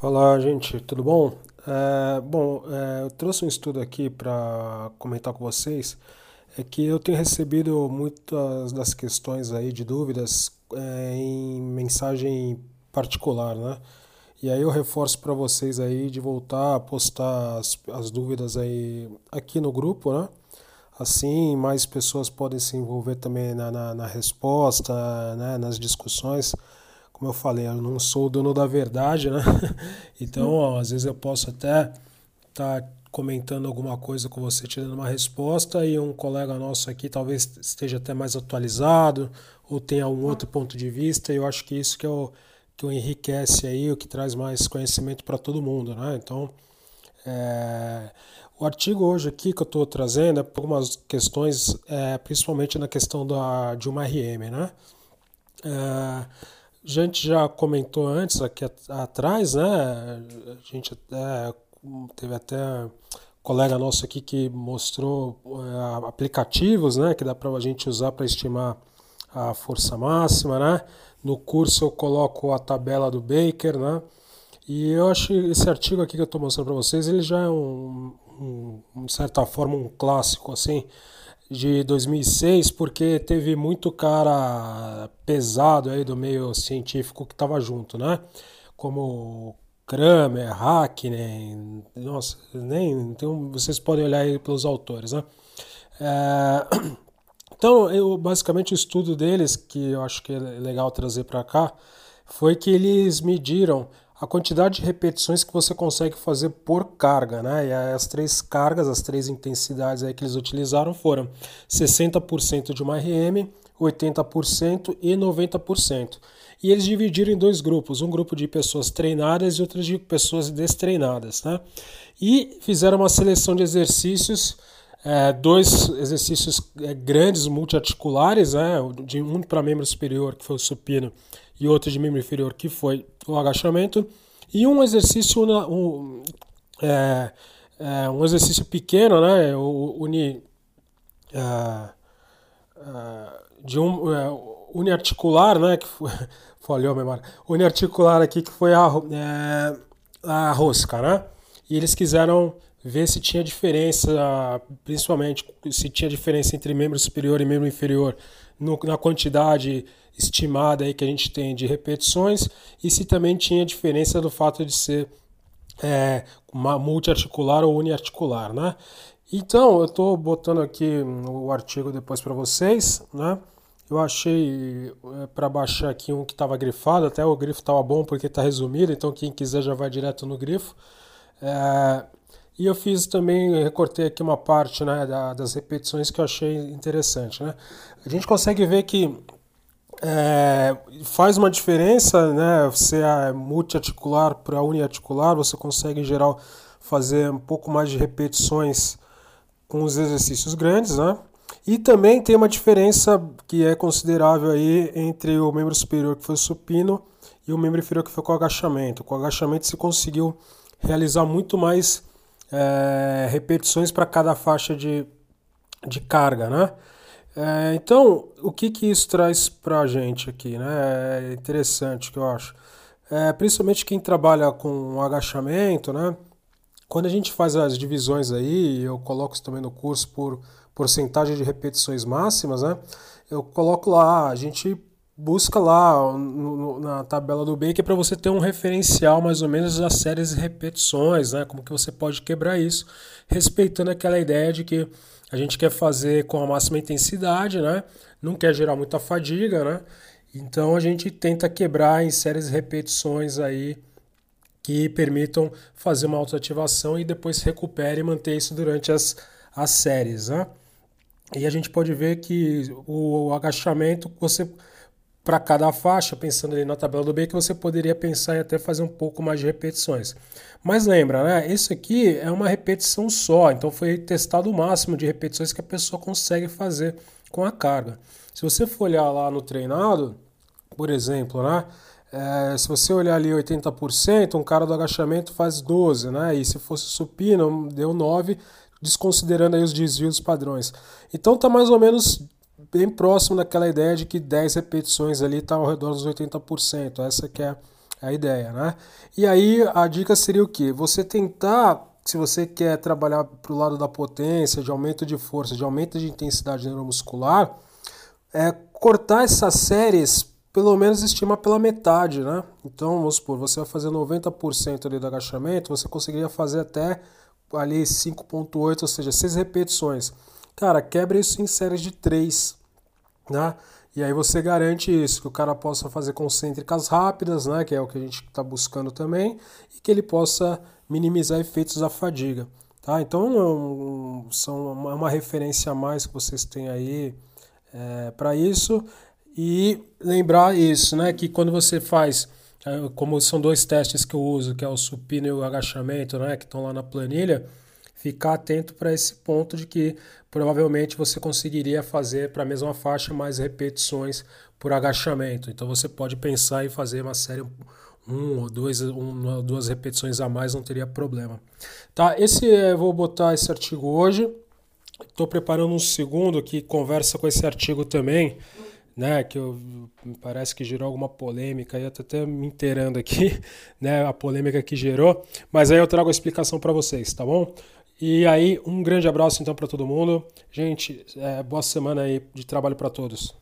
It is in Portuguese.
Fala, gente, tudo bom? É, bom, é, eu trouxe um estudo aqui para comentar com vocês. É que eu tenho recebido muitas das questões aí de dúvidas é, em mensagem particular, né? E aí eu reforço para vocês aí de voltar a postar as, as dúvidas aí aqui no grupo, né? Assim, mais pessoas podem se envolver também na, na, na resposta, né? nas discussões como eu falei, eu não sou o dono da verdade, né? Então, ó, às vezes eu posso até estar tá comentando alguma coisa com você, te dando uma resposta, e um colega nosso aqui talvez esteja até mais atualizado, ou tenha um outro ponto de vista, e eu acho que isso que, é o, que o enriquece aí, o que traz mais conhecimento para todo mundo, né? Então, é, o artigo hoje aqui que eu estou trazendo é por algumas questões, é, principalmente na questão da, de uma RM, né? É, a gente já comentou antes aqui atrás, né? A gente teve até um colega nosso aqui que mostrou é, aplicativos, né? Que dá para a gente usar para estimar a força máxima, né? No curso eu coloco a tabela do Baker, né? E eu acho esse artigo aqui que eu estou mostrando para vocês, ele já é um, um, de certa forma um clássico assim de 2006, porque teve muito cara pesado aí do meio científico que estava junto, né? Como Kramer, Hackney, nossa, nem então vocês podem olhar aí pelos autores, né? É, então, eu, basicamente o estudo deles, que eu acho que é legal trazer para cá, foi que eles mediram a quantidade de repetições que você consegue fazer por carga, né? E as três cargas, as três intensidades aí que eles utilizaram foram 60% de uma RM, 80% e 90%. E eles dividiram em dois grupos, um grupo de pessoas treinadas e outro de pessoas destreinadas, né? E fizeram uma seleção de exercícios, é, dois exercícios é, grandes multiarticulares, né? De um para membro superior, que foi o supino, e outro de membro inferior, que foi o agachamento, e um exercício, um, é, é, um exercício pequeno, né, uni, é, é, de um, é, uniarticular, né, que foi, falhou a memória, uniarticular aqui, que foi a, é, a rosca, né, e eles quiseram ver se tinha diferença, principalmente se tinha diferença entre membro superior e membro inferior no, na quantidade estimada aí que a gente tem de repetições e se também tinha diferença do fato de ser é, multiarticular ou uniarticular, né? Então, eu estou botando aqui o artigo depois para vocês, né? Eu achei é, para baixar aqui um que estava grifado, até o grifo estava bom porque está resumido, então quem quiser já vai direto no grifo. É, e eu fiz também, recortei aqui uma parte né, da, das repetições que eu achei interessante. Né? A gente consegue ver que é, faz uma diferença, né? Você é multiarticular para uniarticular, você consegue em geral fazer um pouco mais de repetições com os exercícios grandes, né? E também tem uma diferença que é considerável aí entre o membro superior que foi supino e o membro inferior que foi com agachamento. Com agachamento se conseguiu realizar muito mais é, repetições para cada faixa de, de carga, né? É, então, o que, que isso traz para a gente aqui? Né? É interessante que eu acho. É, principalmente quem trabalha com agachamento, né? Quando a gente faz as divisões aí, eu coloco isso também no curso por porcentagem de repetições máximas, né? Eu coloco lá, a gente busca lá no, na tabela do Baker para você ter um referencial mais ou menos das séries de repetições, né? Como que você pode quebrar isso, respeitando aquela ideia de que a gente quer fazer com a máxima intensidade, né? Não quer gerar muita fadiga, né? Então a gente tenta quebrar em séries de repetições aí que permitam fazer uma autoativação e depois recupere e manter isso durante as, as séries, né? E a gente pode ver que o agachamento, você para cada faixa, pensando ali na tabela do B, que você poderia pensar em até fazer um pouco mais de repetições. Mas lembra, né? Isso aqui é uma repetição só, então foi testado o máximo de repetições que a pessoa consegue fazer com a carga. Se você for olhar lá no treinado, por exemplo, né? É, se você olhar ali 80%, um cara do agachamento faz 12, né? E se fosse supino, deu 9, desconsiderando aí os desvios padrões. Então tá mais ou menos bem próximo daquela ideia de que 10 repetições ali está ao redor dos 80%. Essa que é a ideia, né? E aí a dica seria o quê? Você tentar, se você quer trabalhar para o lado da potência, de aumento de força, de aumento de intensidade neuromuscular, é cortar essas séries, pelo menos estima pela metade, né? Então, vamos supor, você vai fazer 90% ali do agachamento, você conseguiria fazer até ali 5.8, ou seja, 6 repetições. Cara, quebra isso em séries de 3, né? E aí você garante isso, que o cara possa fazer concêntricas rápidas, né, que é o que a gente está buscando também, e que ele possa minimizar efeitos da fadiga. Tá? Então é um, são uma, uma, referência a mais que vocês têm aí é, para isso. E lembrar isso, né, que quando você faz, é, como são dois testes que eu uso, que é o supino e o agachamento, né, que estão lá na planilha, ficar atento para esse ponto de que provavelmente você conseguiria fazer para a mesma faixa mais repetições por agachamento. Então você pode pensar em fazer uma série um ou dois, uma, duas repetições a mais não teria problema. Tá, esse eu vou botar esse artigo hoje. Estou preparando um segundo que conversa com esse artigo também, né? Que eu, parece que gerou alguma polêmica. Eu estou até me inteirando aqui, né? A polêmica que gerou. Mas aí eu trago a explicação para vocês, tá bom? E aí, um grande abraço então para todo mundo. Gente, é, boa semana aí de trabalho para todos.